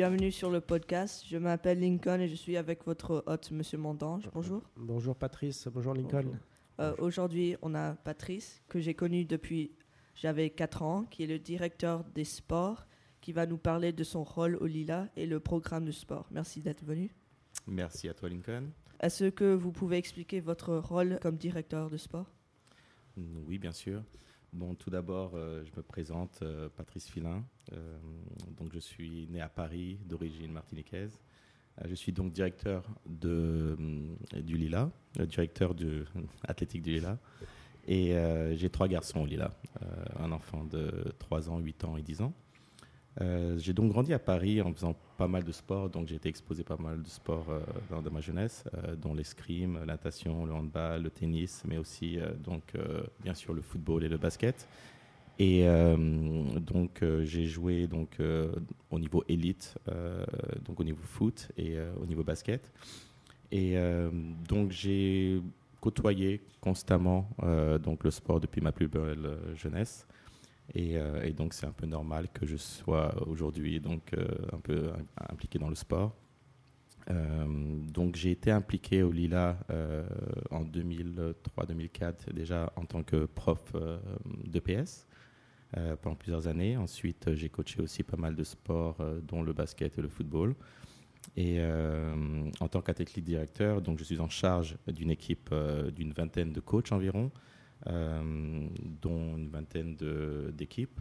bienvenue sur le podcast. Je m'appelle Lincoln et je suis avec votre hôte, Monsieur Mondange. Bonjour. Bonjour Patrice, bonjour Lincoln. Euh, Aujourd'hui, on a Patrice, que j'ai connu depuis j'avais 4 ans, qui est le directeur des sports, qui va nous parler de son rôle au Lila et le programme de sport. Merci d'être venu. Merci à toi Lincoln. Est-ce que vous pouvez expliquer votre rôle comme directeur de sport? Oui, bien sûr. Bon, tout d'abord, euh, je me présente, euh, Patrice Filin. Euh, donc, je suis né à Paris, d'origine martiniquaise. Euh, je suis donc directeur euh, du Lila, le directeur de athlétique du Lila. Et euh, j'ai trois garçons au Lila, euh, un enfant de 3 ans, 8 ans et 10 ans. Euh, j'ai donc grandi à Paris en faisant pas mal de sports, donc j'ai été exposé pas mal de sports euh, dans de ma jeunesse, euh, dont l'escrime, la natation, le handball, le tennis, mais aussi euh, donc euh, bien sûr le football et le basket. Et euh, donc euh, j'ai joué donc euh, au niveau élite, donc au niveau foot et au niveau basket. Et donc j'ai côtoyé constamment donc le sport depuis ma plus belle jeunesse. Et, donc c'est un peu normal que je sois aujourd'hui donc un peu im- impliqué dans le sport. Donc j'ai été impliqué au Lila en 2003-2004 déjà en tant que prof d'EPS euh, pendant plusieurs années. Ensuite euh, j'ai coaché aussi pas mal de sports euh, dont le basket et le football. Et en tant qu'athlète directeur, donc je suis en charge d'une équipe d'une vingtaine de coachs environ, dont une vingtaine d'équipes.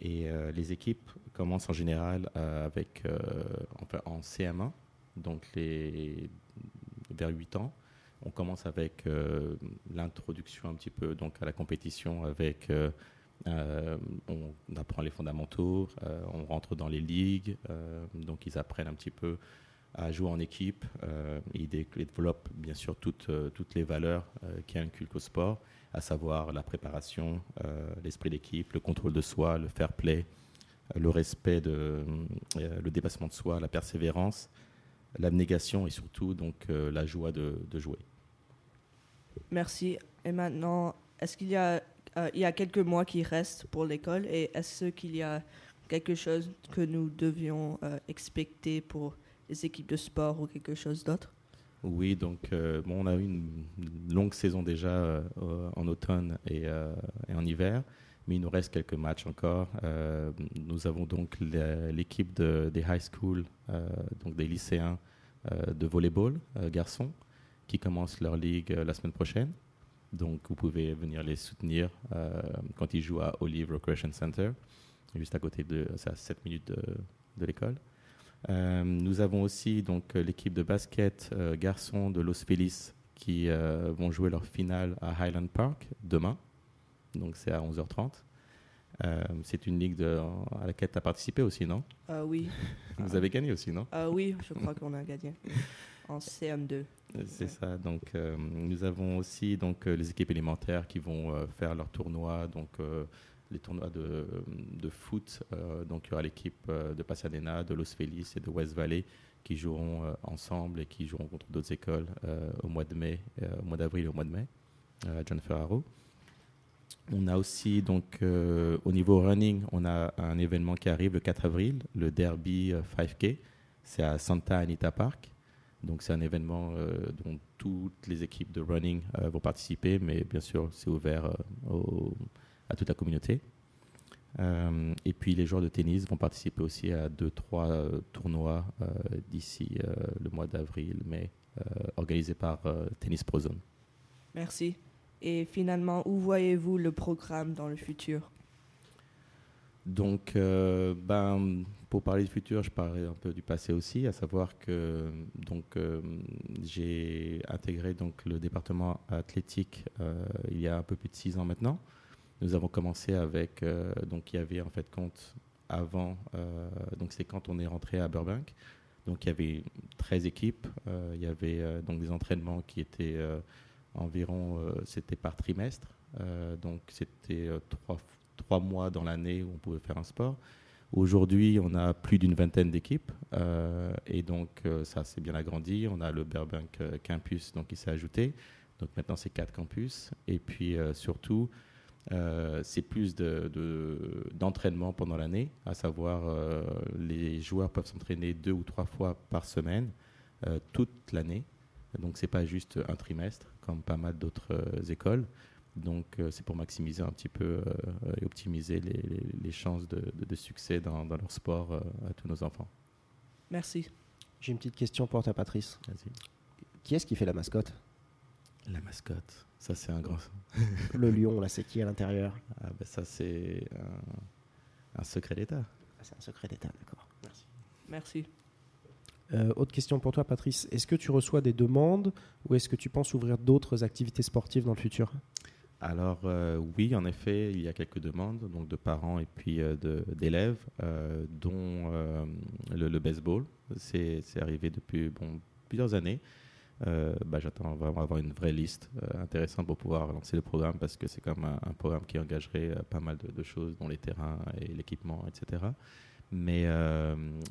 Et les équipes commencent en général avec, en CM1, donc les, vers 8 ans. On commence avec euh, l'introduction un petit peu donc, à la compétition avec euh, euh, on apprend les fondamentaux, on rentre dans les ligues, donc ils apprennent un petit peu à jouer en équipe. ils dé- développent bien sûr toutes, toutes les valeurs qui inculquent au sport, à savoir la préparation, l'esprit d'équipe, le contrôle de soi, le fair play, le respect, de, le dépassement de soi, la persévérance, l'abnégation et surtout donc la joie de jouer. Merci. Et maintenant, est-ce qu'il y a, euh, y a quelques mois qui restent pour l'école et est-ce qu'il y a quelque chose que nous devions euh, expecter pour les équipes de sport ou quelque chose d'autre? Oui, donc euh, bon, on a eu une longue saison déjà euh, en automne et, en hiver, mais il nous reste quelques matchs encore. Nous avons donc l'équipe de- des high school, donc des lycéens de volleyball garçons, qui commencent leur ligue euh, la semaine prochaine. Donc vous pouvez venir les soutenir euh, quand ils jouent à Olive Recreation Center, juste à côté de, c'est à 7 minutes de, de l'école. Euh, nous avons aussi donc l'équipe de basket euh, garçons de Los Feliz qui euh, vont jouer leur finale à Highland Park demain. Donc c'est à 11h30. Euh, c'est une ligue de- à laquelle tu as participé aussi, non? Oui. Vous avez gagné aussi, non? Oui, je crois qu'on a gagné en CM2. C'est ça. Donc, euh, nous avons aussi donc euh, les équipes élémentaires qui vont euh, faire leurs tournois, donc les tournois de, foot. Donc, il y aura l'équipe de Pasadena, de Los Feliz et de West Valley qui joueront ensemble et qui joueront contre d'autres écoles au mois de mai, au mois d'avril et au mois de mai à John Ferraro. On a aussi donc au niveau running, on a un événement qui arrive le 4 avril, le Derby euh, 5K. C'est à Santa Anita Park. Donc c'est un événement euh, dont toutes les équipes de running euh, vont participer, mais bien sûr c'est ouvert euh, au- à toute la communauté. Euh, et puis les joueurs de tennis vont participer aussi à deux, trois euh, tournois euh, d'ici le mois d'avril, mai, organisés par Tennis Pro Zone. Merci. Et finalement, où voyez-vous le programme dans le futur? Donc, ben, pour parler du futur, je parlerai un peu du passé aussi, à savoir que donc euh, j'ai intégré donc le département athlétique euh, il y a un peu plus de six ans maintenant. Nous avons commencé avec euh, donc il y avait en fait compte avant donc c'est quand on est rentré à Burbank. Donc il y avait 13 équipes, il y avait donc des entraînements qui étaient environ c'était par trimestre, donc c'était trois trois mois dans l'année où on pouvait faire un sport. Aujourd'hui, on a plus d'une vingtaine d'équipes euh, et donc euh, ça s'est bien agrandi. On a le Burbank euh, Campus donc qui s'est ajouté. Donc maintenant c'est quatre campus et puis surtout c'est plus d'entraînement de, pendant l'année, à savoir les joueurs peuvent s'entraîner deux ou trois fois par semaine toute l'année. Donc c'est pas juste un trimestre comme pas mal d'autres écoles. Donc c'est pour maximiser un petit peu et optimiser les, les, chances de, de, succès dans, dans, leur sport à tous nos enfants. Merci. J'ai une petite question pour toi, Patrice. Qui est-ce qui fait la mascotte? La mascotte, ça c'est un grand. le lion, là, c'est qui à l'intérieur? Ah, ben, Ça c'est un, secret d'État. Ah, c'est un secret d'État, d'accord. Merci. Merci. Euh, autre question pour toi, Patrice. Est-ce que tu reçois des demandes ou est-ce que tu penses ouvrir d'autres activités sportives dans le futur? Alors euh, oui, en effet, il y a quelques demandes donc de parents et puis euh, d'élèves, dont le, baseball. C'est arrivé depuis bon, plusieurs années. Euh, bah, j'attends vraiment avoir une vraie liste euh, intéressante pour pouvoir lancer le programme parce que c'est comme un, un, programme qui engagerait euh, pas mal de, choses, dont les terrains et l'équipement, etc. Mais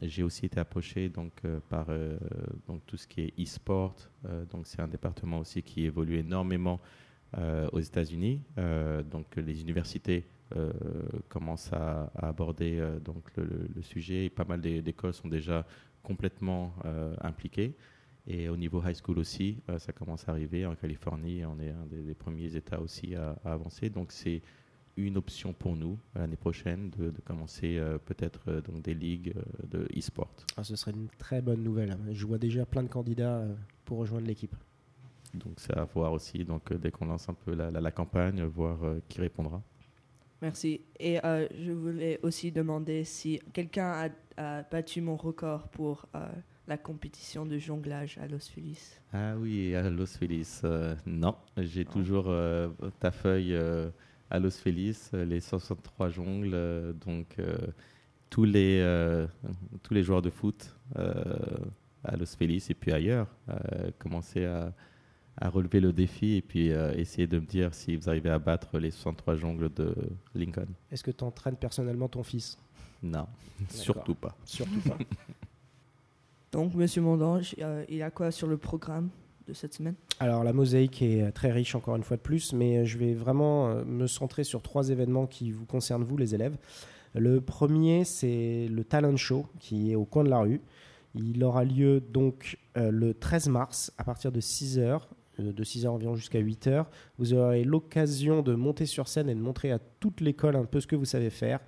j'ai aussi été approché donc, par donc, tout ce qui est e-sport. donc c'est un département aussi qui évolue énormément aux États-Unis. donc les universités commencent à, aborder donc le, sujet et pas mal d'écoles sont déjà complètement impliquées. Et au niveau high school aussi, euh, ça commence à arriver. En Californie, on est un des, premiers États aussi à, avancer. Donc c'est une option pour nous l'année prochaine de, commencer euh, peut-être euh, donc des ligues de e-sport. Ah, ce serait une très bonne nouvelle. Je vois déjà plein de candidats pour rejoindre l'équipe. Donc c'est à voir aussi. Donc dès qu'on lance un peu la, la, campagne, voir qui répondra. Merci. Et je voulais aussi demander si quelqu'un a, a, battu mon record pour la compétition de jonglage à Los Feliz Ah oui, à Los Feliz. Euh, non, j'ai toujours euh, ta feuille euh, à Los Feliz, les 63 jongles. donc, tous, les, tous les joueurs de foot à Los Feliz et puis ailleurs commençaient à, à, relever le défi et puis essayer de me dire si vous arrivez à battre les 63 jongles de Lincoln. Est-ce que tu entraînes personnellement ton fils? Non, surtout pas. Surtout pas. Donc, Monsieur Mondange, euh, il y a quoi sur le programme de cette semaine? Alors, la mosaïque est euh, très riche, encore une fois de plus, mais euh, je vais vraiment me centrer sur trois événements qui vous concernent, vous, les élèves. Le premier, c'est le Talent Show, qui est au coin de la rue. Il aura lieu donc le 13 mars à partir de 6h, de 6h environ jusqu'à 8h. Vous aurez l'occasion de monter sur scène et de montrer à toute l'école un peu ce que vous savez faire.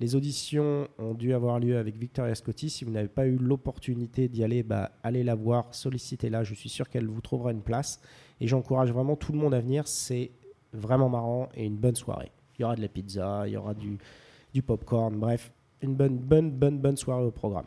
Les auditions ont dû avoir lieu avec Victoria Scotti. Si vous n'avez pas eu l'opportunité d'y aller, bah, allez la voir, sollicitez-la. Je suis sûr qu'elle vous trouvera une place. Et j'encourage vraiment tout le monde à venir. C'est vraiment marrant et une bonne soirée. Il y aura de la pizza, il y aura du, du popcorn, bref, une bonne, bonne, bonne, bonne soirée au programme.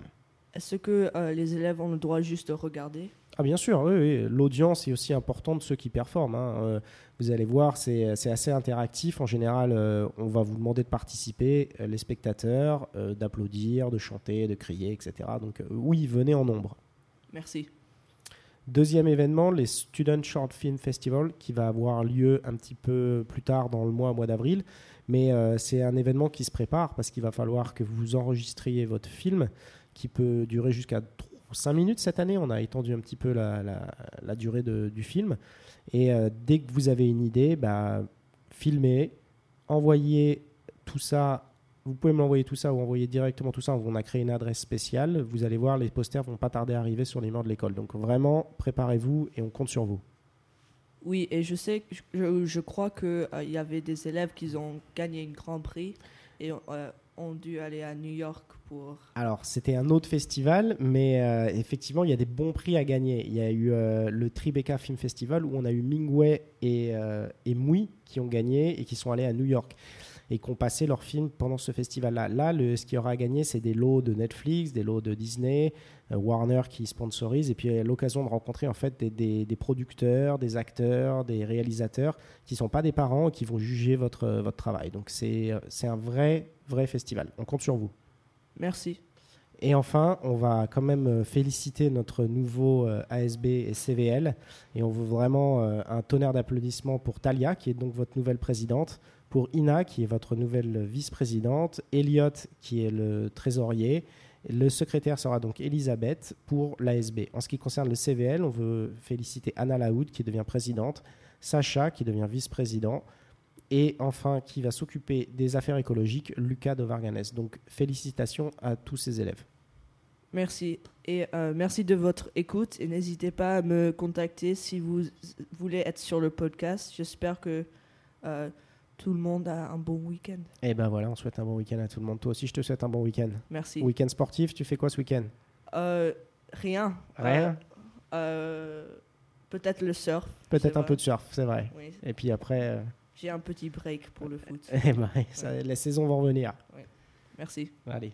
Est-ce que euh, les élèves ont le droit juste de regarder? Ah bien sûr, oui, l'audience est aussi importante de ceux qui performent. Hein. Euh, vous allez voir, c'est assez interactif. En général, euh, on va vous demander de participer, les spectateurs, d'applaudir, de chanter, de crier, etc. Donc oui, venez en nombre. Merci. Deuxième événement, les Student Short Film Festival, qui va avoir lieu un petit peu plus tard dans le mois, mois d'avril. Mais c'est un événement qui se prépare parce qu'il va falloir que vous enregistriez votre film qui peut durer jusqu'à 5 minutes cette année. On a étendu un petit peu la, durée du film. Et euh, dès que vous avez une idée, bah, filmez, envoyez tout ça. Vous pouvez m'envoyer tout ça ou envoyer directement tout ça. On a créé une adresse spéciale. Vous allez voir, les posters vont pas tarder à arriver sur les murs de l'école. Donc vraiment, préparez-vous et on compte sur vous. Oui, et je sais, je, crois qu'il euh, y avait des élèves qui ont gagné un grand prix et euh, ont dû aller à New York pour... Alors, c'était un autre festival, mais euh, effectivement, il y a des bons prix à gagner. Il y a eu euh, le Tribeca Film Festival où on a eu Mingwei et, euh, et Mui qui ont gagné et qui sont allés à New York et qui ont passé leur film pendant ce festival-là. Là, ce qui aura gagné, c'est des lots de Netflix, des lots de Disney, Warner qui sponsorise, et puis l'occasion de rencontrer en fait des, des, producteurs, des acteurs, des réalisateurs qui ne sont pas des parents et qui vont juger votre, votre travail. Donc c'est un vrai, vrai festival. On compte sur vous. Merci. Et enfin, on va quand même euh, féliciter notre nouveau euh, ASB et CVL. Et on veut vraiment euh, un tonnerre d'applaudissements pour Talia, qui est donc votre nouvelle présidente, pour Ina, qui est votre nouvelle vice-présidente, Elliot, qui est le trésorier. Le secrétaire sera donc Elisabeth pour l'ASB. En ce qui concerne le CVL, on veut féliciter Anna Laoud, qui devient présidente, Sacha, qui devient vice-président, Et enfin, qui va s'occuper des affaires écologiques, Lucas de Varganes. Donc félicitations à tous ces élèves. Merci. Et euh, merci de votre écoute. Et n'hésitez pas à me contacter si vous voulez être sur le podcast. J'espère que euh, tout le monde a un bon week-end. Et ben voilà, on souhaite un bon week-end à tout le monde. Toi aussi, je te souhaite un bon week-end. Merci. Week-end sportif, tu fais quoi ce week-end? Euh, rien. Rien? Peut-être le surf. Peut-être un vrai. peu de surf, c'est vrai. Oui. Et puis après, J'ai un petit break pour le foot. eh ben, ça- les saisons vont revenir. Merci. Allez.